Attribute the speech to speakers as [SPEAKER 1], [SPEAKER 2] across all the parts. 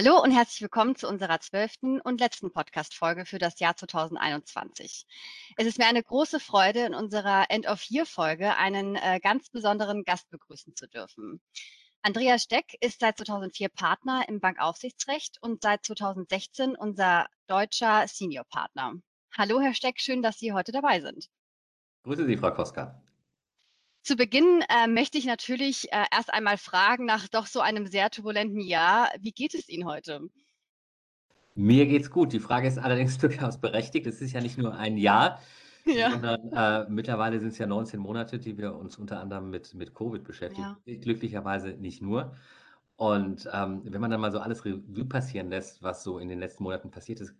[SPEAKER 1] Hallo und herzlich willkommen zu unserer zwölften und letzten Podcast-Folge für das Jahr 2021. Es ist mir eine große Freude, in unserer End-of-Year-Folge einen äh, ganz besonderen Gast begrüßen zu dürfen. Andreas Steck ist seit 2004 Partner im Bankaufsichtsrecht und seit 2016 unser deutscher Senior-Partner. Hallo, Herr Steck, schön, dass Sie heute dabei sind.
[SPEAKER 2] Grüße Sie, Frau Koska.
[SPEAKER 1] Zu Beginn äh, möchte ich natürlich äh, erst einmal fragen, nach doch so einem sehr turbulenten Jahr, wie geht es Ihnen heute?
[SPEAKER 2] Mir geht's gut. Die Frage ist allerdings durchaus berechtigt. Es ist ja nicht nur ein Jahr, ja. sondern äh, mittlerweile sind es ja 19 Monate, die wir uns unter anderem mit, mit Covid beschäftigen. Ja. Glücklicherweise nicht nur. Und ähm, wenn man dann mal so alles Revue passieren lässt, was so in den letzten Monaten passiert ist,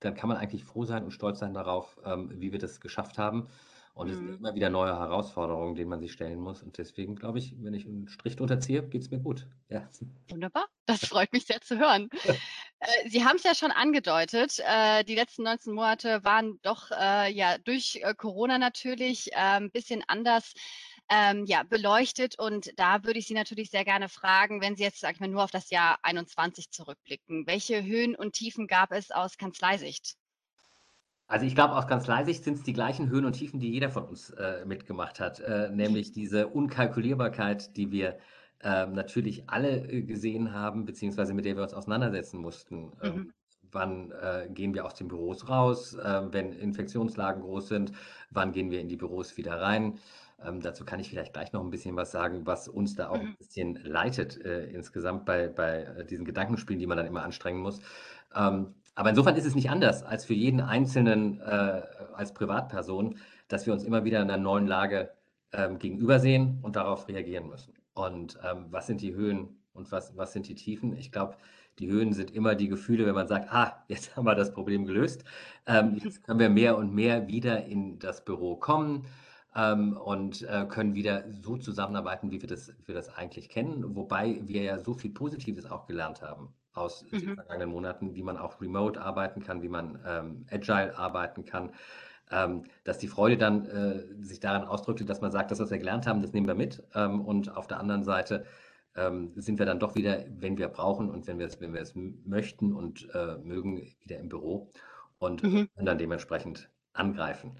[SPEAKER 2] dann kann man eigentlich froh sein und stolz sein darauf, ähm, wie wir das geschafft haben. Und es sind
[SPEAKER 1] Mhm.
[SPEAKER 2] immer wieder neue Herausforderungen, denen man sich stellen muss. Und deswegen glaube ich, wenn ich einen Strich drunter ziehe, geht es mir gut. Ja.
[SPEAKER 1] Wunderbar, das freut mich sehr zu hören. Äh, Sie haben es ja schon angedeutet, äh, die letzten 19 Monate waren doch äh, ja durch Corona natürlich ein ähm, bisschen anders ähm, ja, beleuchtet. Und da würde ich Sie natürlich sehr gerne fragen, wenn Sie jetzt, sag ich mal, nur auf das Jahr 21 zurückblicken. Welche Höhen und Tiefen gab es aus Kanzleisicht?
[SPEAKER 2] Also ich glaube, aus Kanzleisicht sind es die gleichen Höhen und Tiefen, die jeder von uns äh, mitgemacht hat, äh, nämlich diese Unkalkulierbarkeit, die wir äh, natürlich alle äh, gesehen haben, beziehungsweise mit der wir uns auseinandersetzen mussten. Ähm, mhm. Wann äh, gehen wir aus den Büros raus, äh, wenn Infektionslagen groß sind? Wann gehen wir in die Büros wieder rein? Ähm, dazu kann ich vielleicht gleich noch ein bisschen was sagen, was uns da auch mhm. ein bisschen leitet äh, insgesamt bei, bei diesen Gedankenspielen, die man dann immer anstrengen muss. Ähm, aber insofern ist es nicht anders als für jeden Einzelnen äh, als Privatperson, dass wir uns immer wieder in einer neuen Lage ähm, gegenübersehen und darauf reagieren müssen. Und ähm, was sind die Höhen und was, was sind die Tiefen? Ich glaube, die Höhen sind immer die Gefühle, wenn man sagt, ah, jetzt haben wir das Problem gelöst. Ähm, jetzt können wir mehr und mehr wieder in das Büro kommen ähm, und äh, können wieder so zusammenarbeiten, wie wir, das, wie wir das eigentlich kennen. Wobei wir ja so viel Positives auch gelernt haben aus mhm. den vergangenen Monaten, wie man auch remote arbeiten kann, wie man ähm, agile arbeiten kann. Ähm, dass die Freude dann äh, sich daran ausdrückte, dass man sagt, das, was wir gelernt haben, das nehmen wir mit. Ähm, und auf der anderen Seite ähm, sind wir dann doch wieder, wenn wir brauchen und wenn wir es, wenn wir es möchten und äh, mögen, wieder im Büro und mhm. dann dementsprechend angreifen.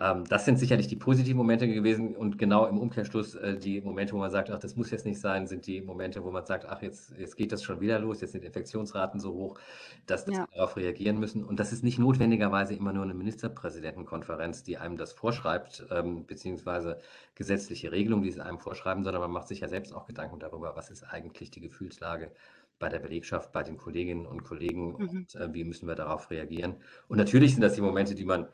[SPEAKER 2] Ähm, das sind sicherlich die positiven Momente gewesen und genau im Umkehrschluss äh, die Momente, wo man sagt, ach, das muss jetzt nicht sein, sind die Momente, wo man sagt, ach, jetzt, jetzt geht das schon wieder los, jetzt sind Infektionsraten so hoch, dass, dass ja. wir darauf reagieren müssen. Und das ist nicht notwendigerweise immer nur eine Ministerpräsidentenkonferenz, die einem das vorschreibt, ähm, beziehungsweise gesetzliche Regelungen, die es einem vorschreiben, sondern man macht sich ja selbst auch Gedanken darüber, was ist eigentlich die Gefühlslage bei der Belegschaft, bei den Kolleginnen und Kollegen mhm. und äh, wie müssen wir darauf reagieren. Und natürlich sind das die Momente, die man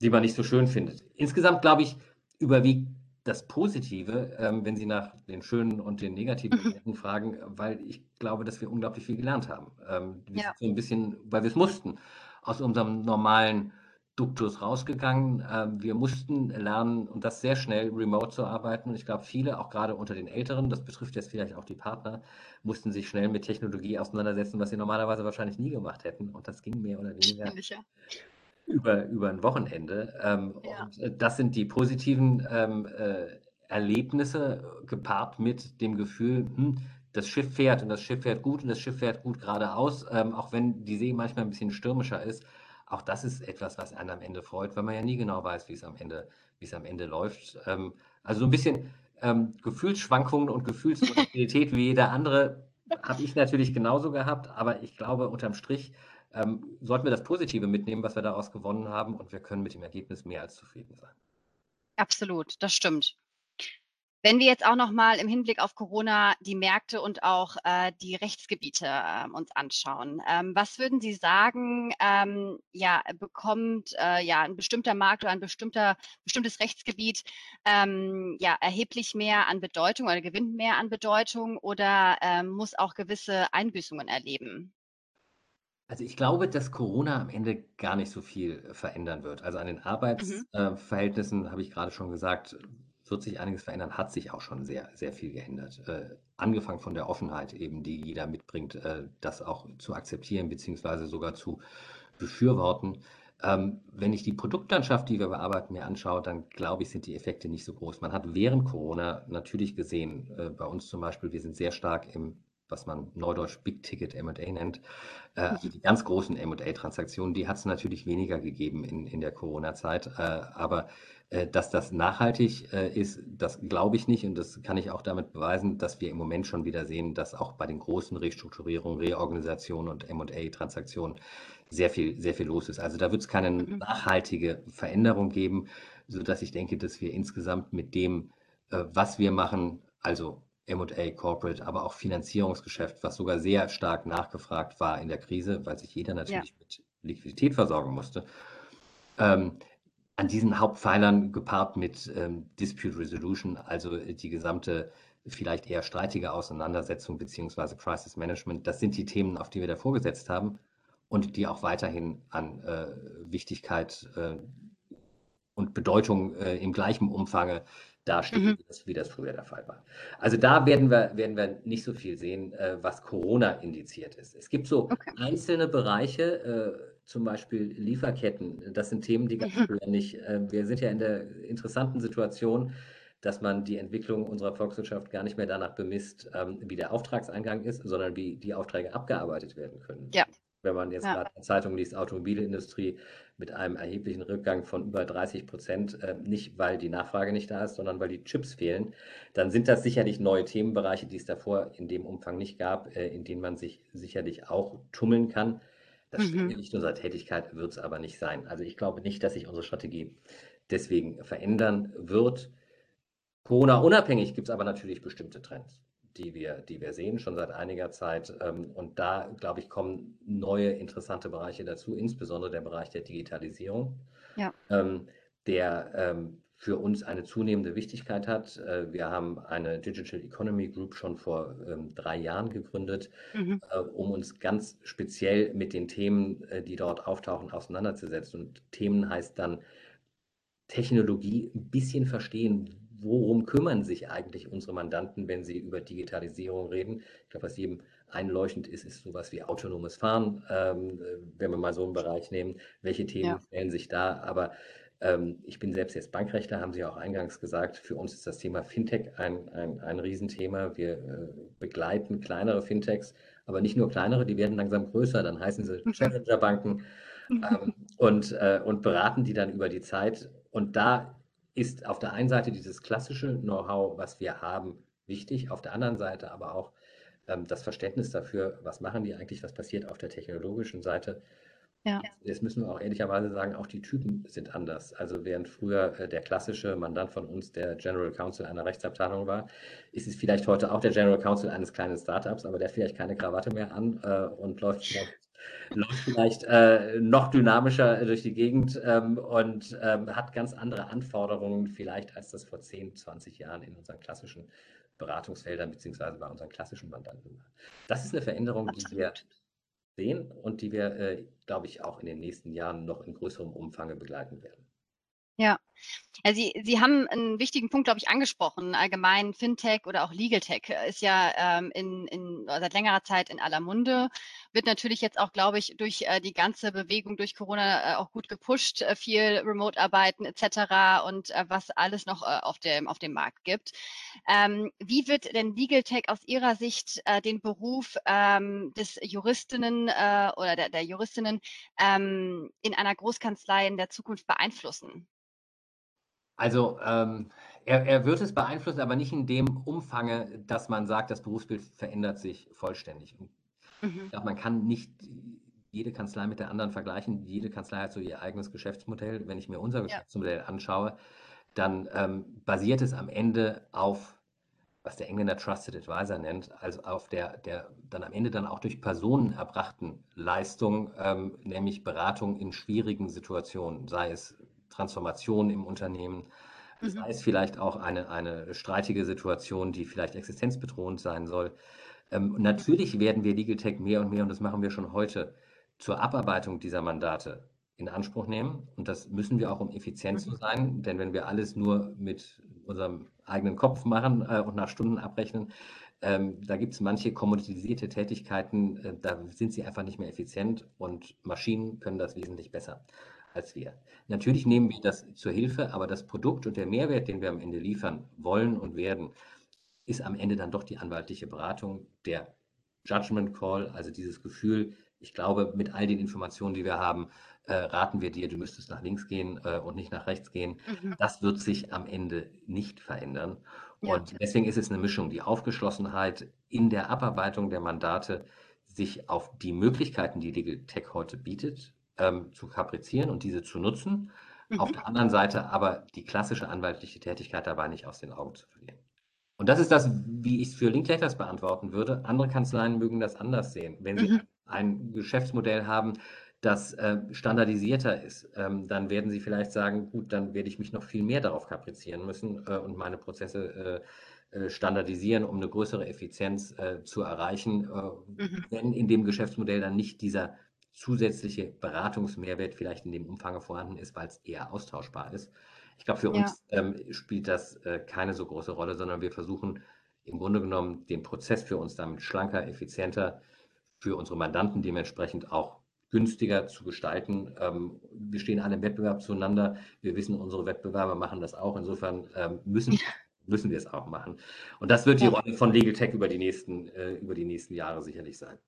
[SPEAKER 2] die man nicht so schön findet. Insgesamt, glaube ich, überwiegt das Positive, ähm, wenn Sie nach den schönen und den negativen mhm. fragen, weil ich glaube, dass wir unglaublich viel gelernt haben. Ähm, wir ja. sind so ein bisschen, weil wir es mussten, aus unserem normalen Duktus rausgegangen. Ähm, wir mussten lernen, und das sehr schnell, remote zu arbeiten. Und ich glaube, viele, auch gerade unter den Älteren, das betrifft jetzt vielleicht auch die Partner, mussten sich schnell mit Technologie auseinandersetzen, was sie normalerweise wahrscheinlich nie gemacht hätten. Und das ging mehr oder weniger über, über ein Wochenende. Ähm, ja. Und äh, das sind die positiven ähm, äh, Erlebnisse gepaart mit dem Gefühl, hm, das Schiff fährt und das Schiff fährt gut und das Schiff fährt gut geradeaus, ähm, auch wenn die See manchmal ein bisschen stürmischer ist. Auch das ist etwas, was einen am Ende freut, weil man ja nie genau weiß, wie es am Ende, wie es am Ende läuft. Ähm, also so ein bisschen ähm, Gefühlsschwankungen und Gefühlsvolatilität wie jeder andere habe ich natürlich genauso gehabt, aber ich glaube unterm Strich ähm, sollten wir das Positive mitnehmen, was wir daraus gewonnen haben und wir können mit dem Ergebnis mehr als zufrieden sein.
[SPEAKER 1] Absolut, das stimmt. Wenn wir jetzt auch noch mal im Hinblick auf Corona die Märkte und auch äh, die Rechtsgebiete äh, uns anschauen, ähm, was würden Sie sagen, ähm, ja, bekommt äh, ja ein bestimmter Markt oder ein bestimmter, bestimmtes Rechtsgebiet ähm, ja erheblich mehr an Bedeutung oder gewinnt mehr an Bedeutung oder ähm, muss auch gewisse Einbüßungen erleben?
[SPEAKER 2] Also ich glaube, dass Corona am Ende gar nicht so viel verändern wird. Also an den Mhm. Arbeitsverhältnissen, äh, habe ich gerade schon gesagt, wird sich einiges verändern, hat sich auch schon sehr, sehr viel geändert. Äh, angefangen von der Offenheit eben, die jeder mitbringt, äh, das auch zu akzeptieren beziehungsweise sogar zu befürworten. Ähm, wenn ich die Produktlandschaft, die wir bearbeiten, mir anschaue, dann glaube ich, sind die Effekte nicht so groß. Man hat während Corona natürlich gesehen, äh, bei uns zum Beispiel, wir sind sehr stark im was man neudeutsch Big Ticket M&A nennt. Äh, also die ganz großen M&A-Transaktionen, die hat es natürlich weniger gegeben in, in der Corona-Zeit. Äh, aber äh, dass das nachhaltig äh, ist, das glaube ich nicht. Und das kann ich auch damit beweisen, dass wir im Moment schon wieder sehen, dass auch bei den großen Restrukturierungen, Reorganisationen und M&A-Transaktionen sehr viel, sehr viel los ist. Also da wird es keine mhm. nachhaltige Veränderung geben, sodass ich denke, dass wir insgesamt mit dem, äh, was wir machen, also M&A, Corporate, aber auch Finanzierungsgeschäft, was sogar sehr stark nachgefragt war in der Krise, weil sich jeder natürlich ja. mit Liquidität versorgen musste. Ähm, an diesen Hauptpfeilern gepaart mit ähm, Dispute Resolution, also die gesamte vielleicht eher streitige Auseinandersetzung beziehungsweise Crisis Management, das sind die Themen, auf die wir da vorgesetzt haben und die auch weiterhin an äh, Wichtigkeit äh, und Bedeutung äh, im gleichen Umfange dastehen, mhm. wie, das, wie, das, früher der Fall war. Also da werden wir, werden wir nicht so viel sehen, äh, was Corona indiziert ist. Es gibt so okay. einzelne Bereiche, äh, zum Beispiel Lieferketten. Das sind Themen, die ganz mhm. früher nicht. Äh, wir sind ja in der interessanten Situation, dass man die Entwicklung unserer Volkswirtschaft gar nicht mehr danach bemisst, ähm, wie der Auftragseingang ist, sondern wie die Aufträge abgearbeitet werden können. Ja. Wenn man jetzt ja. gerade in Zeitung liest, Automobilindustrie mit einem erheblichen Rückgang von über 30 Prozent, äh, nicht weil die Nachfrage nicht da ist, sondern weil die Chips fehlen, dann sind das sicherlich neue Themenbereiche, die es davor in dem Umfang nicht gab, äh, in denen man sich sicherlich auch tummeln kann. Das mhm. nicht unserer Tätigkeit, wird es aber nicht sein. Also ich glaube nicht, dass sich unsere Strategie deswegen verändern wird. Corona-unabhängig gibt es aber natürlich bestimmte Trends die wir, die wir sehen, schon seit einiger Zeit. Ähm, und da, glaube ich, kommen neue interessante Bereiche dazu, insbesondere der Bereich der Digitalisierung, ja. Ähm, der ähm, für uns eine zunehmende Wichtigkeit hat. Äh, wir haben eine Digital Economy Group schon vor drei Jahren gegründet, mhm. Äh, um uns ganz speziell mit den Themen, äh, die dort auftauchen, auseinanderzusetzen. Und Themen heißt dann Technologie ein bisschen verstehen, worum kümmern sich eigentlich unsere Mandanten, wenn sie über Digitalisierung reden? Ich glaube, was jedem einleuchtend ist, ist sowas wie autonomes Fahren, ähm, wenn wir mal so einen Bereich nehmen. Welche Themen ja. stellen sich da? Aber ähm, ich bin selbst jetzt Bankrechtler, haben Sie auch eingangs gesagt. Für uns ist das Thema Fintech ein, ein, ein Riesenthema. Wir äh, begleiten kleinere Fintechs, aber nicht nur kleinere, die werden langsam größer, dann heißen sie Challenger-Banken ähm, und, äh, und beraten die dann über die Zeit. Und da ist auf der einen Seite dieses klassische Know-how, was wir haben, wichtig, auf der anderen Seite aber auch ähm, das Verständnis dafür, was machen die eigentlich, was passiert auf der technologischen Seite. Ja. Jetzt müssen wir auch ehrlicherweise sagen, auch die Typen sind anders. Also während früher äh, der klassische Mandant von uns der General Counsel einer Rechtsabteilung war, ist es vielleicht heute auch der General Counsel eines kleinen Startups, aber der vielleicht keine Krawatte mehr an äh, und läuft läuft vielleicht äh, noch dynamischer durch die Gegend ähm, und ähm, hat ganz andere Anforderungen vielleicht, als das vor 10, 20 Jahren in unseren klassischen Beratungsfeldern beziehungsweise bei unseren klassischen Mandanten war. Das ist eine Veränderung, Absolut. die wir sehen und die wir, äh, glaube ich, auch in den nächsten Jahren noch in größerem Umfang begleiten werden.
[SPEAKER 1] Ja. Ja, Sie, Sie haben einen wichtigen Punkt, glaube ich, angesprochen. Allgemein Fintech oder auch Legal Tech ist ja ähm, in, in, seit längerer Zeit in aller Munde. Wird natürlich jetzt auch, glaube ich, durch äh, die ganze Bewegung durch Corona äh, auch gut gepusht, äh, viel Remote-Arbeiten etc. und äh, was alles noch äh, auf, dem, auf dem Markt gibt. Ähm, wie wird denn Legal Tech aus Ihrer Sicht äh, den Beruf ähm, des Juristinnen oder der, der Juristinnen ähm, in einer Großkanzlei in der Zukunft beeinflussen?
[SPEAKER 2] Also ähm, er, er, wird es beeinflussen, aber nicht in dem Umfange, dass man sagt, das Berufsbild verändert sich vollständig. Mhm. Ich glaube, man kann nicht jede Kanzlei mit der anderen vergleichen. Jede Kanzlei hat so ihr eigenes Geschäftsmodell. Wenn ich mir unser ja. Geschäftsmodell anschaue, dann ähm, basiert es am Ende auf, was der Engländer Trusted Advisor nennt, also auf der, der dann am Ende dann auch durch Personen erbrachten Leistung, ähm, nämlich Beratung in schwierigen Situationen, sei es Transformation im Unternehmen. Das mhm. heißt vielleicht auch eine, eine streitige Situation, die vielleicht existenzbedrohend sein soll. Ähm, natürlich werden wir Legal Tech mehr und mehr, und das machen wir schon heute, zur Abarbeitung dieser Mandate in Anspruch nehmen. Und das müssen wir auch, um effizient zu mhm. sein. Denn wenn wir alles nur mit unserem eigenen Kopf machen äh, und nach Stunden abrechnen, ähm, da gibt es manche kommoditisierte Tätigkeiten, äh, da sind sie einfach nicht mehr effizient und Maschinen können das wesentlich besser als wir. Natürlich nehmen wir das zur Hilfe, aber das Produkt und der Mehrwert, den wir am Ende liefern wollen und werden, ist am Ende dann doch die anwaltliche Beratung, der Judgment Call, also dieses Gefühl, ich glaube, mit all den Informationen, die wir haben, äh, raten wir dir, du müsstest nach links gehen äh, und nicht nach rechts gehen. Mhm. Das wird sich am Ende nicht verändern. Ja. Und deswegen ist es eine Mischung, die Aufgeschlossenheit in der Abarbeitung der Mandate, sich auf die Möglichkeiten, die Legal Tech heute bietet, ähm, zu kaprizieren und diese zu nutzen. Mhm. Auf der anderen Seite aber die klassische anwaltliche Tätigkeit dabei nicht aus den Augen zu verlieren. Und das ist das, wie ich es für Linklaters beantworten würde. Andere Kanzleien mögen das anders sehen. Wenn sie mhm. ein Geschäftsmodell haben, das äh, standardisierter ist, ähm, dann werden sie vielleicht sagen, gut, dann werde ich mich noch viel mehr darauf kaprizieren müssen äh, und meine Prozesse äh, äh standardisieren, um eine größere Effizienz äh, zu erreichen, äh, mhm. wenn in dem Geschäftsmodell dann nicht dieser zusätzliche Beratungsmehrwert vielleicht in dem Umfang vorhanden ist, weil es eher austauschbar ist. Ich glaube, für ja. uns ähm, spielt das äh, keine so große Rolle, sondern wir versuchen im Grunde genommen den Prozess für uns damit schlanker, effizienter, für unsere Mandanten dementsprechend auch günstiger zu gestalten. Ähm, wir stehen alle im Wettbewerb zueinander. Wir wissen, unsere Wettbewerber machen das auch. Insofern ähm, müssen, müssen wir es auch machen. Und das wird die Rolle von Legal Tech über die nächsten, äh, über die nächsten Jahre sicherlich sein.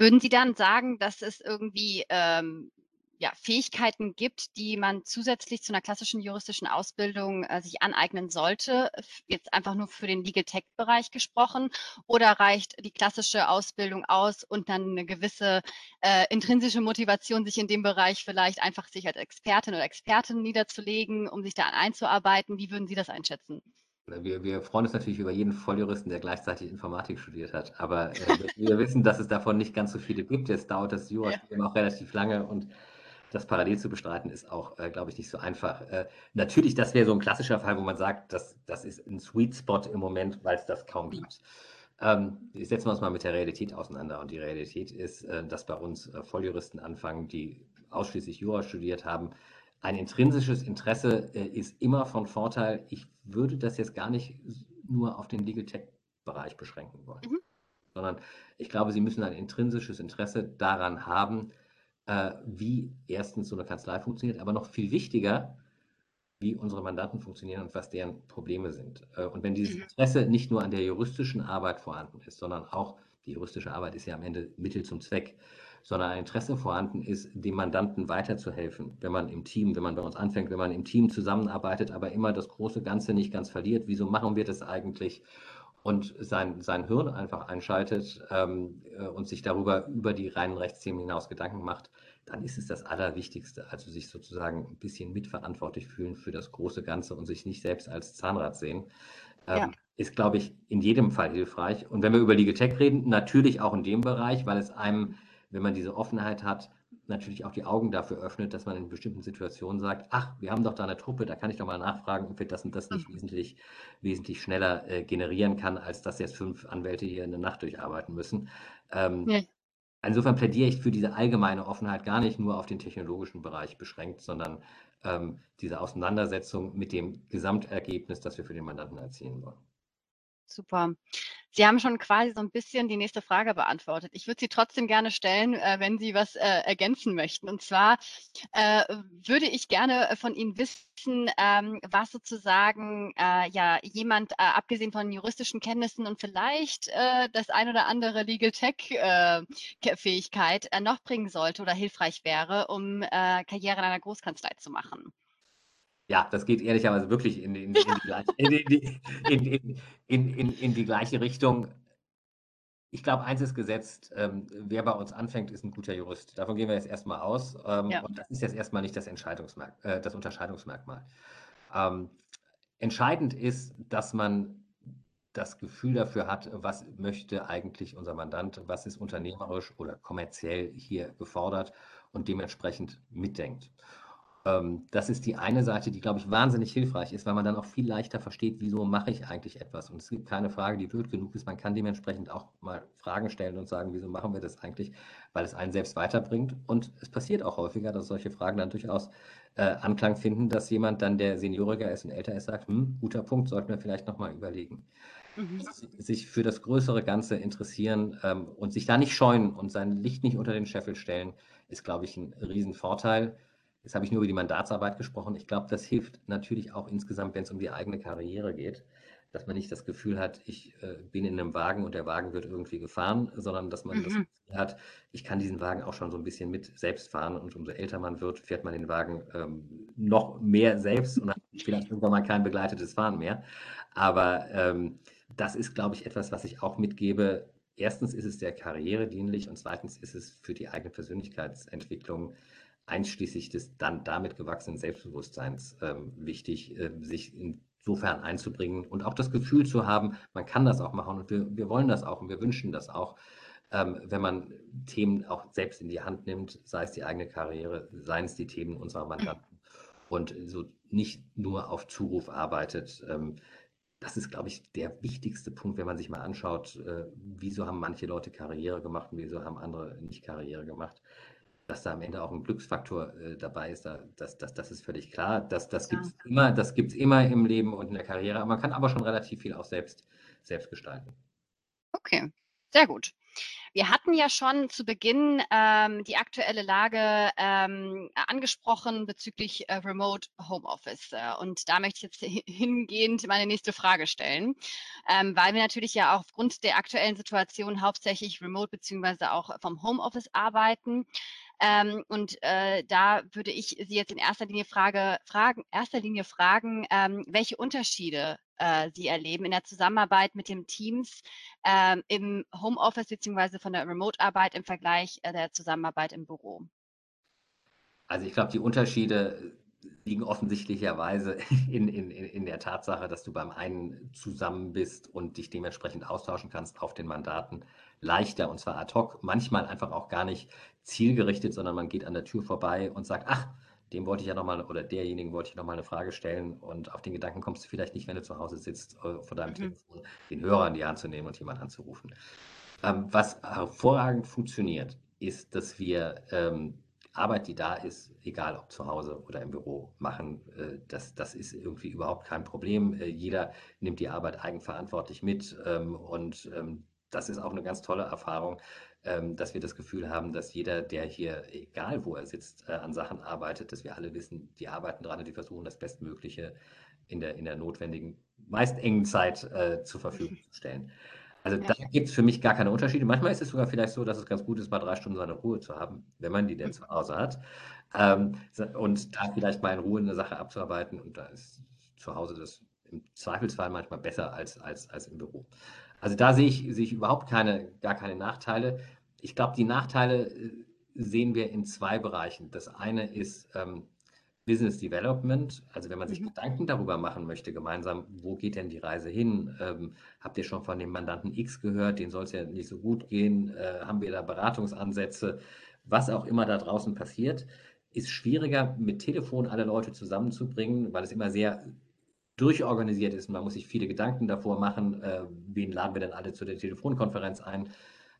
[SPEAKER 1] Würden Sie dann sagen, dass es irgendwie ähm, ja, Fähigkeiten gibt, die man zusätzlich zu einer klassischen juristischen Ausbildung äh, sich aneignen sollte, jetzt einfach nur für den Legal Tech Bereich gesprochen, oder reicht die klassische Ausbildung aus und dann eine gewisse äh, intrinsische Motivation, sich in dem Bereich vielleicht einfach sich als Expertin oder Expertin niederzulegen, um sich da einzuarbeiten? Wie würden Sie das einschätzen?
[SPEAKER 2] Wir, wir, freuen uns natürlich über jeden Volljuristen, der gleichzeitig Informatik studiert hat. Aber äh, wir, wissen, dass es davon nicht ganz so viele gibt. Jetzt dauert das Jura-Studium ja. auch relativ lange und das parallel zu bestreiten ist auch, äh, glaube ich, nicht so einfach. Äh, natürlich, das wäre so ein klassischer Fall, wo man sagt, das, das ist ein Sweet Spot im Moment, weil es das kaum gibt. Ähm, setzen wir uns mal mit der Realität auseinander. Und die Realität ist, äh, dass bei uns äh, Volljuristen anfangen, die ausschließlich Jura studiert haben, ein intrinsisches Interesse äh, ist immer von Vorteil. Ich würde das jetzt gar nicht nur auf den Legal Tech-Bereich beschränken wollen, mhm. sondern ich glaube, Sie müssen ein intrinsisches Interesse daran haben, äh, wie erstens so eine Kanzlei funktioniert, aber noch viel wichtiger, wie unsere Mandanten funktionieren und was deren Probleme sind. Äh, und wenn dieses mhm. Interesse nicht nur an der juristischen Arbeit vorhanden ist, sondern auch die juristische Arbeit ist ja am Ende Mittel zum Zweck sondern ein Interesse vorhanden ist, dem Mandanten weiterzuhelfen, wenn man im Team, wenn man bei uns anfängt, wenn man im Team zusammenarbeitet, aber immer das große Ganze nicht ganz verliert. Wieso machen wir das eigentlich? Und sein, sein Hirn einfach einschaltet ähm, äh, und sich darüber über die reinen Rechtsthemen hinaus Gedanken macht, dann ist es das Allerwichtigste. Also sich sozusagen ein bisschen mitverantwortlich fühlen für das große Ganze und sich nicht selbst als Zahnrad sehen. Ähm, ja. Ist, glaube ich, in jedem Fall hilfreich. Und wenn wir über Legal Tech reden, natürlich auch in dem Bereich, weil es einem wenn man diese Offenheit hat, natürlich auch die Augen dafür öffnet, dass man in bestimmten Situationen sagt, ach, wir haben doch da eine Truppe, da kann ich doch mal nachfragen, ob wir das und das nicht mhm. wesentlich, wesentlich schneller äh, generieren kann, als dass jetzt fünf Anwälte hier in der Nacht durcharbeiten müssen. Ähm, ja. Insofern plädiere ich für diese allgemeine Offenheit gar nicht nur auf den technologischen Bereich beschränkt, sondern ähm, diese Auseinandersetzung mit dem Gesamtergebnis, das wir für den Mandanten erzielen wollen.
[SPEAKER 1] Super. Sie haben schon quasi so ein bisschen die nächste Frage beantwortet. Ich würde sie trotzdem gerne stellen, äh, wenn Sie was äh, ergänzen möchten. Und zwar äh, würde ich gerne von Ihnen wissen, ähm, was sozusagen ja jemand, abgesehen von juristischen Kenntnissen und vielleicht das ein oder andere Legal Tech-Fähigkeit noch bringen sollte oder hilfreich wäre, um Karriere in einer Großkanzlei zu machen.
[SPEAKER 2] Ja, das geht ehrlicherweise wirklich in, in, in, die, gleiche, in die, gleiche, Richtung. Ich glaube, eins ist gesetzt, ähm, wer bei uns anfängt, ist ein guter Jurist. Davon gehen wir jetzt erstmal aus. Ähm, ja. Und das ist jetzt erstmal nicht das, Entscheidungsmerk äh, das Unterscheidungsmerkmal. Ähm, entscheidend ist, dass man das Gefühl dafür hat, was möchte eigentlich unser Mandant, was ist unternehmerisch oder kommerziell hier gefordert und dementsprechend mitdenkt. Ähm, das ist die eine Seite, die, glaube ich, wahnsinnig hilfreich ist, weil man dann auch viel leichter versteht, wieso mache ich eigentlich etwas. Und es gibt keine Frage, die blöd genug ist. Man kann dementsprechend auch mal Fragen stellen und sagen, wieso machen wir das eigentlich, weil es einen selbst weiterbringt. Und es passiert auch häufiger, dass solche Fragen dann durchaus äh, Anklang finden, dass jemand dann, der senioriger ist und älter ist, sagt, hm, guter Punkt, sollten wir vielleicht nochmal überlegen. Mhm. Sich für das größere Ganze interessieren ähm, und sich da nicht scheuen und sein Licht nicht unter den Scheffel stellen, ist, glaube ich, ein Riesenvorteil. Jetzt habe ich nur über die Mandatsarbeit gesprochen. Ich glaube, das hilft natürlich auch insgesamt, wenn es um die eigene Karriere geht. dass man nicht das Gefühl hat, ich äh, bin in einem Wagen und der Wagen wird irgendwie gefahren, sondern dass man mhm. das Gefühl hat, ich kann diesen Wagen auch schon so ein bisschen mit selbst fahren und umso älter man wird, fährt man den Wagen ähm, noch mehr selbst und hat vielleicht irgendwann mal kein begleitetes Fahren mehr. Aber ähm, das ist, glaube ich, etwas, was ich auch mitgebe. Erstens ist es der Karriere dienlich und zweitens ist es für die eigene Persönlichkeitsentwicklung einschließlich des dann damit gewachsenen Selbstbewusstseins ähm, wichtig, äh, sich insofern einzubringen und auch das Gefühl zu haben, man kann das auch machen und wir, wir wollen das auch und wir wünschen das auch, ähm, wenn man Themen auch selbst in die Hand nimmt, sei es die eigene Karriere, seien es die Themen unserer Mandanten und so nicht nur auf Zuruf arbeitet. Ähm, das ist, glaube ich, der wichtigste Punkt, wenn man sich mal anschaut, äh, wieso haben manche Leute Karriere gemacht und wieso haben andere nicht Karriere gemacht dass da am Ende auch ein Glücksfaktor äh, dabei ist, da, das, das, das ist völlig klar. Das, das gibt es immer, immer im Leben und in der Karriere. Man kann aber schon relativ viel auch selbst, selbst gestalten.
[SPEAKER 1] Okay, sehr gut. Wir hatten ja schon zu Beginn ähm, die aktuelle Lage ähm, angesprochen bezüglich äh, Remote Homeoffice. Äh, und da möchte ich jetzt hingehend meine nächste Frage stellen, ähm, weil wir natürlich ja aufgrund der aktuellen Situation hauptsächlich remote beziehungsweise auch vom Homeoffice arbeiten. Ähm, und äh, da würde ich Sie jetzt in erster Linie, Frage, fragen, erster Linie fragen, ähm, welche Unterschiede äh, Sie erleben in der Zusammenarbeit mit den Teams ähm, im Homeoffice bzw. von der Remote-Arbeit im Vergleich äh, der Zusammenarbeit im Büro.
[SPEAKER 2] Also ich glaube, die Unterschiede liegen offensichtlicherweise in, in, in der Tatsache, dass du beim einen zusammen bist und dich dementsprechend austauschen kannst auf den Mandaten leichter und zwar ad hoc, manchmal einfach auch gar nicht zielgerichtet, sondern man geht an der Tür vorbei und sagt, ach, dem wollte ich ja nochmal oder derjenigen wollte ich nochmal eine Frage stellen und auf den Gedanken kommst du vielleicht nicht, wenn du zu Hause sitzt, äh, vor deinem mhm. Telefon den Hörer in die Hand zu nehmen und jemanden anzurufen. Ähm, was hervorragend funktioniert, ist, dass wir ähm, Arbeit, die da ist, egal ob zu Hause oder im Büro, machen. Äh, das, das ist irgendwie überhaupt kein Problem. Äh, jeder nimmt die Arbeit eigenverantwortlich mit ähm, und ähm, das ist auch eine ganz tolle Erfahrung, ähm, dass wir das Gefühl haben, dass jeder, der hier, egal wo er sitzt, äh, an Sachen arbeitet, dass wir alle wissen, die arbeiten dran und die versuchen, das Bestmögliche in der, in der notwendigen, meist engen Zeit äh, zur Verfügung zu stellen. Also da gibt es für mich gar keine Unterschiede. Manchmal ist es sogar vielleicht so, dass es ganz gut ist, mal drei Stunden seine Ruhe zu haben, wenn man die denn mhm. zu Hause hat. Ähm, und da vielleicht mal in Ruhe eine Sache abzuarbeiten. Und da ist zu Hause das im Zweifelsfall manchmal besser als, als, als im Büro. Also da sehe ich, sehe ich überhaupt keine, gar keine Nachteile. Ich glaube, die Nachteile äh, sehen wir in zwei Bereichen. Das eine ist ähm, Business Development, also wenn man sich mhm. Gedanken darüber machen möchte, gemeinsam, wo geht denn die Reise hin? Ähm, habt ihr schon von dem Mandanten X gehört, den soll es ja nicht so gut gehen? Äh, haben wir da Beratungsansätze? Was auch immer da draußen passiert, ist schwieriger mit Telefon alle Leute zusammenzubringen, weil es immer sehr durchorganisiert ist. Man muss sich viele Gedanken davor machen, äh, wen laden wir denn alle zu der Telefonkonferenz ein.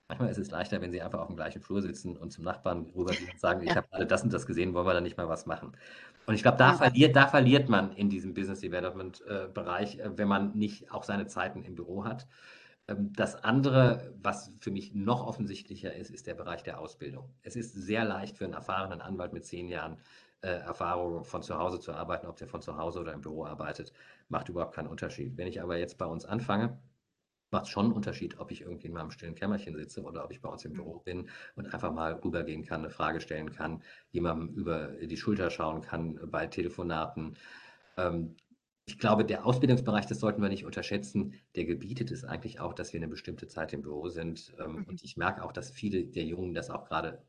[SPEAKER 2] Manchmal ist es leichter, wenn sie einfach auf dem gleichen Flur sitzen und zum Nachbarn rübergehen und sagen, ja. ich habe alle das und das gesehen, wollen wir da nicht mal was machen. Und ich glaube, da, ja. verliert, da verliert man in diesem Business Development äh, Bereich, äh, wenn man nicht auch seine Zeiten im Büro hat. Ähm, das andere, was für mich noch offensichtlicher ist, ist der Bereich der Ausbildung. Es ist sehr leicht für einen erfahrenen Anwalt mit zehn Jahren Erfahrung, von zu Hause zu arbeiten, ob der von zu Hause oder im Büro arbeitet, macht überhaupt keinen Unterschied. Wenn ich aber jetzt bei uns anfange, macht es schon einen Unterschied, ob ich irgendwie in meinem stillen Kämmerchen sitze oder ob ich bei uns im Büro bin und einfach mal rübergehen kann, eine Frage stellen kann, jemandem über die Schulter schauen kann bei Telefonaten. Ähm, ich glaube, der Ausbildungsbereich, das sollten wir nicht unterschätzen, der gebietet es eigentlich auch, dass wir eine bestimmte Zeit im Büro sind. Ähm, mhm. Und ich merke auch, dass viele der Jungen das auch gerade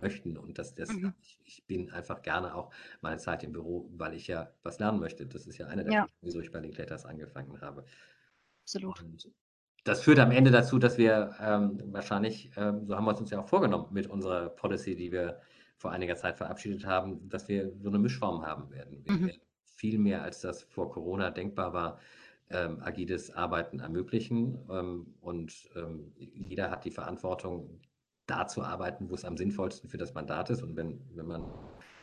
[SPEAKER 2] möchten und dass das, mhm. ich, ich, bin einfach gerne auch meine Zeit im Büro, weil ich ja was lernen möchte. Das ist ja einer der ja. Gründe, wieso ich bei den Kletters angefangen habe.
[SPEAKER 1] Absolut. Und
[SPEAKER 2] das führt am Ende dazu, dass wir ähm, wahrscheinlich, ähm, so haben wir es uns ja auch vorgenommen mit unserer Policy, die wir vor einiger Zeit verabschiedet haben, dass wir so eine Mischform haben werden. Wir mhm. werden viel mehr, als das vor Corona denkbar war, ähm, agiles Arbeiten ermöglichen. Ähm, und ähm, jeder hat die Verantwortung, da zu arbeiten, wo es am sinnvollsten für das Mandat ist. Und wenn, wenn man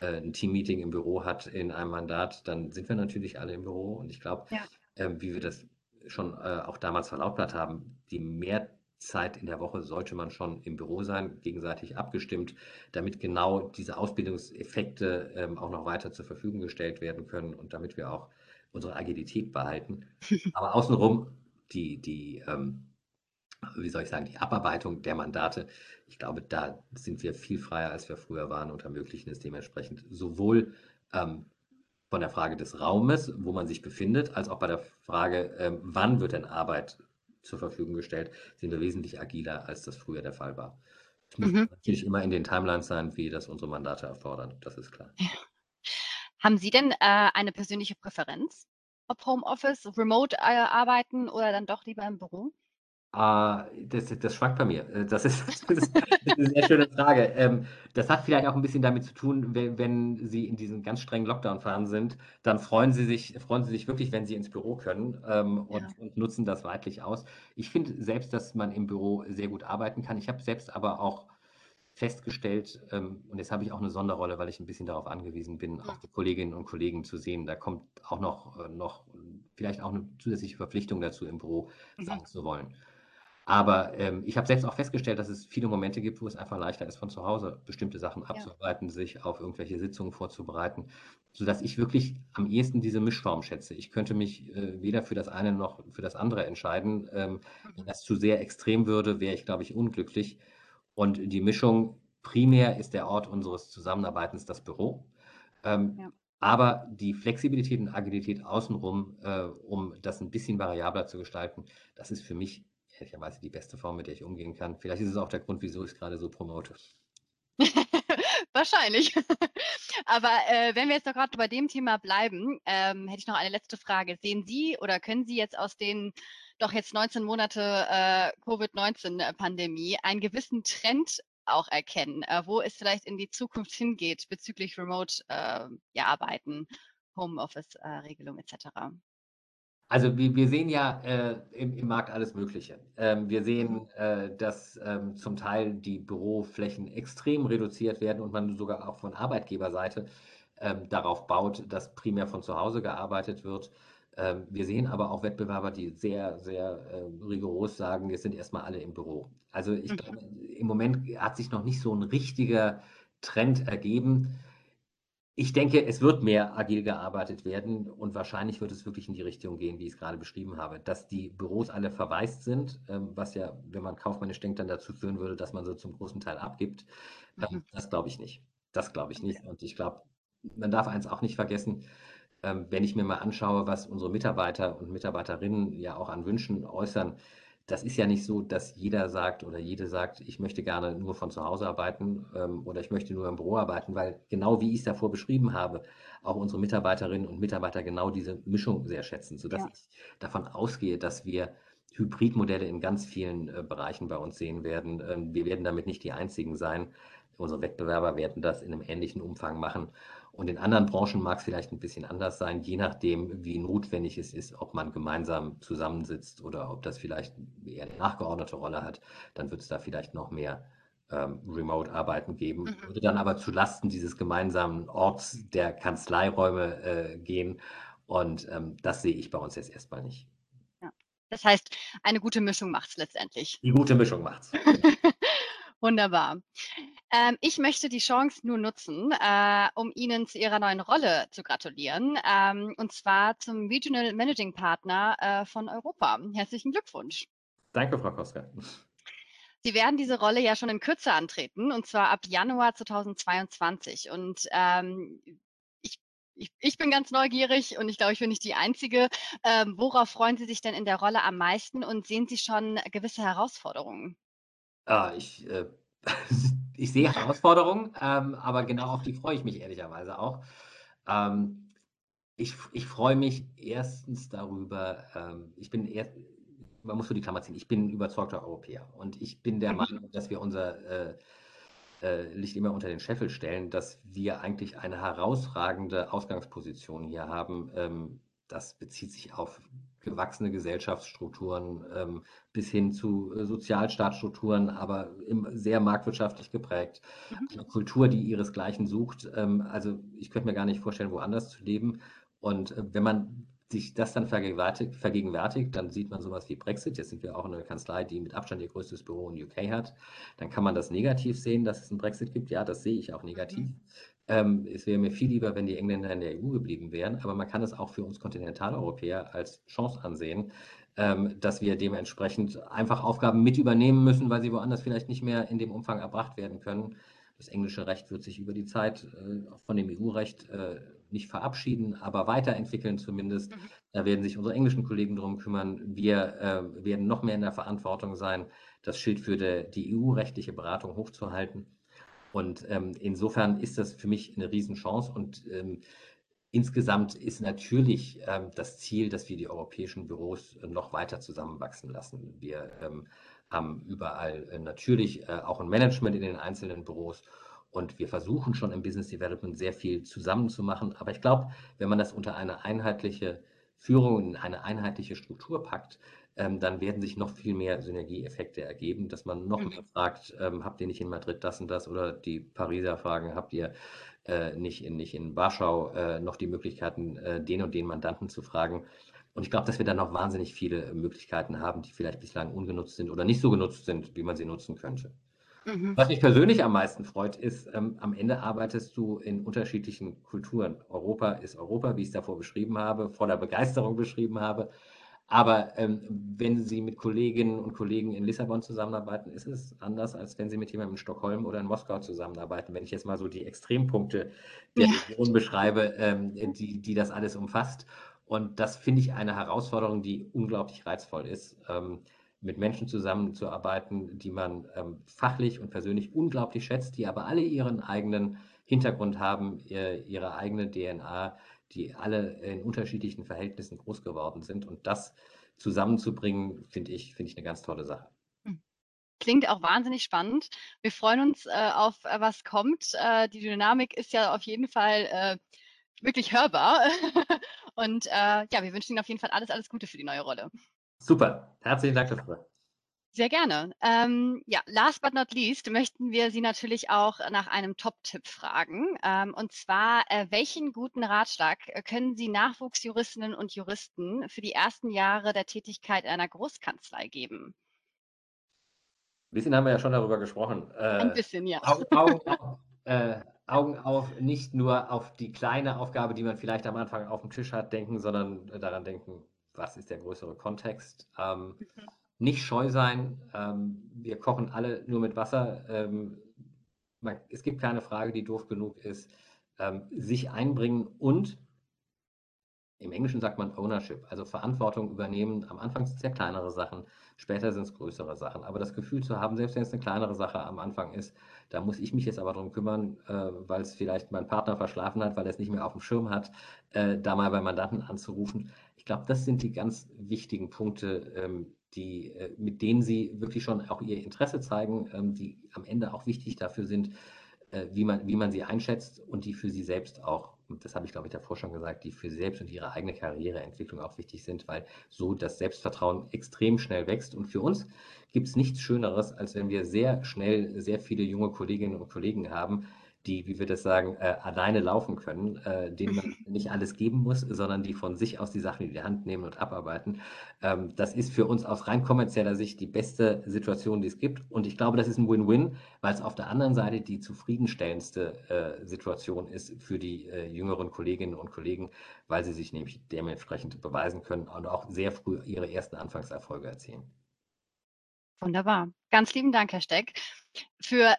[SPEAKER 2] äh, ein Teammeeting im Büro hat in einem Mandat, dann sind wir natürlich alle im Büro. Und ich glaube, ja. äh, wie wir das schon äh, auch damals verlautbart haben, die Mehrzeit in der Woche sollte man schon im Büro sein, gegenseitig abgestimmt, damit genau diese Ausbildungseffekte ähm, auch noch weiter zur Verfügung gestellt werden können und damit wir auch unsere Agilität behalten. Aber außenrum die, die ähm, wie soll ich sagen, die Abarbeitung der Mandate, ich glaube, da sind wir viel freier, als wir früher waren und ermöglichen es dementsprechend sowohl ähm, von der Frage des Raumes, wo man sich befindet, als auch bei der Frage, ähm, wann wird denn Arbeit zur Verfügung gestellt, sind wir wesentlich agiler, als das früher der Fall war. Es muss mhm. natürlich immer in den Timelines sein, wie das unsere Mandate erfordern, das ist klar. Ja.
[SPEAKER 1] Haben Sie denn äh, eine persönliche Präferenz, ob Homeoffice, Remote äh, arbeiten oder dann doch lieber im Büro?
[SPEAKER 2] Uh, das, das schwankt bei mir. Äh, das ist, das ist, eine sehr schöne Frage. Ähm, das hat vielleicht auch ein bisschen damit zu tun, wenn, wenn, Sie in diesen ganz strengen Lockdown-Phasen sind, dann freuen Sie sich, freuen Sie sich wirklich, wenn Sie ins Büro können ähm, und, ja. und, nutzen das weitlich aus. Ich finde selbst, dass man im Büro sehr gut arbeiten kann. Ich habe selbst aber auch festgestellt, ähm, und jetzt habe ich auch eine Sonderrolle, weil ich ein bisschen darauf angewiesen bin, auch die Kolleginnen und Kollegen zu sehen. Da kommt auch noch, äh, noch vielleicht auch eine zusätzliche Verpflichtung dazu, im Büro mhm. sein zu wollen. Aber ähm, ich habe selbst auch festgestellt, dass es viele Momente gibt, wo es einfach leichter ist, von zu Hause bestimmte Sachen abzuarbeiten, ja. sich auf irgendwelche Sitzungen vorzubereiten, sodass ich wirklich am ehesten diese Mischform schätze. Ich könnte mich äh, weder für das eine noch für das andere entscheiden. Ähm, mhm. wenn das zu sehr extrem würde, wäre ich, glaube ich, unglücklich. Und die Mischung primär ist der Ort unseres Zusammenarbeitens das Büro. Ähm, ja. Aber die Flexibilität und Agilität außenrum, äh, um das ein bisschen variabler zu gestalten, das ist für mich ehrlicherweise die beste Form, mit der ich umgehen kann. Vielleicht ist es auch der Grund, wieso ich es gerade so promote.
[SPEAKER 1] Wahrscheinlich. Aber äh, wenn wir jetzt noch gerade bei dem Thema bleiben, ähm, hätte ich noch eine letzte Frage. Sehen Sie oder können Sie jetzt aus den doch jetzt 19 Monate äh, Covid-19-Pandemie einen gewissen Trend auch erkennen, äh, wo es vielleicht in die Zukunft hingeht bezüglich Remote-Arbeiten, äh, Homeoffice-Regelung etc.?
[SPEAKER 2] Also wir, wir sehen ja äh, im, im, Markt alles Mögliche. Ähm, wir sehen, äh, dass ähm, zum Teil die Büroflächen extrem reduziert werden und man sogar auch von Arbeitgeberseite ähm, darauf baut, dass primär von zu Hause gearbeitet wird. Ähm, wir sehen aber auch Wettbewerber, die sehr, sehr äh, rigoros sagen, wir sind erstmal alle im Büro. Also ich mhm. glaube, im Moment hat sich noch nicht so ein richtiger Trend ergeben. Ich denke, es wird mehr agil gearbeitet werden und wahrscheinlich wird es wirklich in die Richtung gehen, wie ich es gerade beschrieben habe, dass die Büros alle verwaist sind, ähm, was ja, wenn man kaufmännisch denkt, dann dazu führen würde, dass man so zum großen Teil abgibt. Ähm, mhm. Das glaube ich nicht. Das glaube ich nicht. Und ich glaube, man darf eins auch nicht vergessen, ähm, wenn ich mir mal anschaue, was unsere Mitarbeiter und Mitarbeiterinnen ja auch an Wünschen äußern, das ist ja nicht so, dass jeder sagt oder jede sagt, ich möchte gerne nur von zu Hause arbeiten ähm, oder ich möchte nur im Büro arbeiten, weil genau wie ich es davor beschrieben habe, auch unsere Mitarbeiterinnen und Mitarbeiter genau diese Mischung sehr schätzen, sodass ja. ich davon ausgehe, dass wir Hybridmodelle in ganz vielen äh, Bereichen bei uns sehen werden. Ähm, wir werden damit nicht die einzigen sein. Unsere Wettbewerber werden das in einem ähnlichen Umfang machen. Und in anderen Branchen mag es vielleicht ein bisschen anders sein, je nachdem, wie notwendig es ist, ob man gemeinsam zusammensitzt oder ob das vielleicht eher eine nachgeordnete Rolle hat. Dann wird es da vielleicht noch mehr ähm, Remote-Arbeiten geben, mhm. würde dann aber zulasten dieses gemeinsamen Orts der Kanzleiräume äh, gehen. Und ähm, das sehe ich bei uns jetzt erstmal nicht.
[SPEAKER 1] Das heißt, eine gute Mischung macht es letztendlich.
[SPEAKER 2] Die gute Mischung macht es.
[SPEAKER 1] Wunderbar. Ähm, ich möchte die Chance nur nutzen, äh, um Ihnen zu Ihrer neuen Rolle zu gratulieren, ähm, und zwar zum Regional Managing Partner äh, von Europa. Herzlichen Glückwunsch.
[SPEAKER 2] Danke, Frau Koska.
[SPEAKER 1] Sie werden diese Rolle ja schon in Kürze antreten, und zwar ab Januar 2022. Und ähm, ich, ich, bin ganz neugierig und ich glaube, ich bin nicht die Einzige. Ähm, worauf freuen Sie sich denn in der Rolle am meisten und sehen Sie schon gewisse Herausforderungen?
[SPEAKER 2] Ah, ich, äh, ich sehe Herausforderungen, ähm, aber genau auf die freue ich mich ehrlicherweise auch. Ähm, ich, ich freue mich erstens darüber, ähm, ich bin eher, man muss für die Klammer ziehen, ich bin überzeugter Europäer und ich bin der mhm. Meinung, dass wir unser äh, äh, Licht immer unter den Scheffel stellen, dass wir eigentlich eine herausragende Ausgangsposition hier haben. Ähm, das bezieht sich auf gewachsene Gesellschaftsstrukturen ähm, bis hin zu äh, Sozialstaatsstrukturen, aber im, sehr marktwirtschaftlich geprägt. Mhm. Eine Kultur, die ihresgleichen sucht. Ähm, also ich könnte mir gar nicht vorstellen, woanders zu leben. Und äh, wenn man sich das dann vergegenwärtigt, vergegenwärtigt, dann sieht man sowas wie Brexit. Jetzt sind wir auch eine Kanzlei, die mit Abstand ihr größtes Büro in UK hat. Dann kann man das negativ sehen, dass es einen Brexit gibt. Ja, das sehe ich auch negativ. Mhm. Ähm, es wäre mir viel lieber, wenn die Engländer in der EU geblieben wären, aber man kann es auch für uns Kontinentaleuropäer als Chance ansehen, ähm, dass wir dementsprechend einfach Aufgaben mit übernehmen müssen, weil sie woanders vielleicht nicht mehr in dem Umfang erbracht werden können. Das englische Recht wird sich über die Zeit äh, von dem EU-Recht äh, nicht verabschieden, aber weiterentwickeln zumindest. Mhm. Da werden sich unsere englischen Kollegen darum kümmern. Wir äh, werden noch mehr in der Verantwortung sein, das Schild für de, die EU-rechtliche Beratung hochzuhalten. Und ähm, insofern ist das für mich eine Riesenchance. Und ähm, insgesamt ist natürlich ähm, das Ziel, dass wir die europäischen Büros noch weiter zusammenwachsen lassen. Wir ähm, haben überall äh, natürlich äh, auch ein Management in den einzelnen Büros und wir versuchen schon im Business Development sehr viel zusammenzumachen. Aber ich glaube, wenn man das unter eine einheitliche Führung, in eine einheitliche Struktur packt, ähm, dann werden sich noch viel mehr Synergieeffekte ergeben, dass man noch mhm. mehr fragt, ähm, habt ihr nicht in Madrid das und das oder die Pariser fragen, habt ihr äh, nicht, in, nicht in Warschau äh, noch die Möglichkeiten, äh, den und den Mandanten zu fragen. Und ich glaube, dass wir dann noch wahnsinnig viele Möglichkeiten haben, die vielleicht bislang ungenutzt sind oder nicht so genutzt sind, wie man sie nutzen könnte. Mhm. Was mich persönlich am meisten freut, ist, ähm, am Ende arbeitest du in unterschiedlichen Kulturen. Europa ist Europa, wie ich es davor beschrieben habe, voller Begeisterung beschrieben habe. Aber ähm, wenn Sie mit Kolleginnen und Kollegen in Lissabon zusammenarbeiten, ist es anders, als wenn Sie mit jemandem in Stockholm oder in Moskau zusammenarbeiten. Wenn ich jetzt mal so die Extrempunkte der ja. Region beschreibe, ähm, die, die das alles umfasst. Und das finde ich eine Herausforderung, die unglaublich reizvoll ist. Ähm, mit Menschen zusammenzuarbeiten, die man ähm, fachlich und persönlich unglaublich schätzt, die aber alle ihren eigenen Hintergrund haben, ihr, ihre eigene DNA, die alle in unterschiedlichen Verhältnissen groß geworden sind. Und das zusammenzubringen, finde ich, finde ich eine ganz tolle Sache. Hm.
[SPEAKER 1] Klingt auch wahnsinnig spannend. Wir freuen uns äh, auf, äh, was kommt. Äh, die Dynamik ist ja auf jeden Fall äh, wirklich hörbar. Und äh, ja, wir wünschen Ihnen auf jeden Fall alles, alles Gute für die neue Rolle.
[SPEAKER 2] Super, herzlichen Dank dafür.
[SPEAKER 1] Sehr gerne. Ähm, ja, last but not least möchten wir Sie natürlich auch nach einem Top-Tipp fragen. Ähm, und zwar, äh, welchen guten Ratschlag äh, können Sie Nachwuchsjuristinnen und Juristen für die ersten Jahre der Tätigkeit einer Großkanzlei geben?
[SPEAKER 2] Ein bisschen haben wir ja schon darüber gesprochen.
[SPEAKER 1] Äh, Ein bisschen, ja.
[SPEAKER 2] Augen, Augen, auf, äh, Augen auf, nicht nur auf die kleine Aufgabe, die man vielleicht am Anfang auf dem Tisch hat, denken, sondern daran denken, was ist der größere Kontext. Ähm, mhm. Nicht scheu sein. Ähm, wir kochen alle nur mit Wasser. Ähm, man, es gibt keine Frage, die doof genug ist. Ähm, sich einbringen und im Englischen sagt man Ownership, also Verantwortung übernehmen. Am Anfang sind es ja kleinere Sachen, später sind es größere Sachen. Aber das Gefühl zu haben, selbst wenn es eine kleinere Sache am Anfang ist, da muss ich mich jetzt aber darum kümmern, äh, weil es vielleicht mein Partner verschlafen hat, weil er es nicht mehr auf dem Schirm hat, äh, da mal bei Mandanten anzurufen. Ich glaube, das sind die ganz wichtigen Punkte, ähm, die, äh, mit denen Sie wirklich schon auch Ihr Interesse zeigen, ähm, die am Ende auch wichtig dafür sind, äh, wie, man, wie man sie einschätzt und die für Sie selbst auch das habe ich, glaube ich, davor schon gesagt, die für sie selbst und ihre eigene Karriereentwicklung auch wichtig sind, weil so das Selbstvertrauen extrem schnell wächst. Und für uns gibt es nichts Schöneres, als wenn wir sehr schnell sehr viele junge Kolleginnen und Kollegen haben, die, wie wir das sagen, äh, alleine laufen können, äh, denen man nicht alles geben muss, sondern die von sich aus die Sachen in die Hand nehmen und abarbeiten. Ähm, das ist für uns aus rein kommerzieller Sicht die beste Situation, die es gibt. Und ich glaube, das ist ein Win-Win, weil es auf der anderen Seite die zufriedenstellendste äh, Situation ist für die äh, jüngeren Kolleginnen und Kollegen, weil sie sich nämlich dementsprechend beweisen können und auch sehr früh ihre ersten Anfangserfolge erzielen.
[SPEAKER 1] Wunderbar. Ganz lieben Dank, Herr Steck, für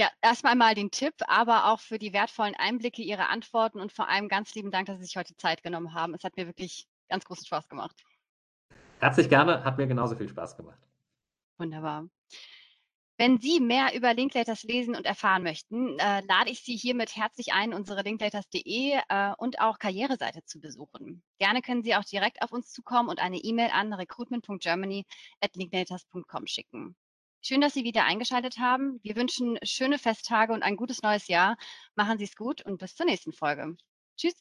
[SPEAKER 1] ja, erstmal mal den Tipp, aber auch für die wertvollen Einblicke, Ihre Antworten und vor allem ganz lieben Dank, dass Sie sich heute Zeit genommen haben. Es hat mir wirklich ganz großen Spaß gemacht.
[SPEAKER 2] Herzlich gerne, hat mir genauso viel Spaß gemacht.
[SPEAKER 1] Wunderbar. Wenn Sie mehr über Linklaters lesen und erfahren möchten, äh, lade ich Sie hiermit herzlich ein, unsere linklaters.de äh, und auch Karriereseite zu besuchen. Gerne können Sie auch direkt auf uns zukommen und eine E-Mail an recruitment.germany@linklaters.com schicken. Schön, dass Sie wieder eingeschaltet haben. Wir wünschen schöne Festtage und ein gutes neues Jahr. Machen Sie es gut und bis zur nächsten Folge. Tschüss.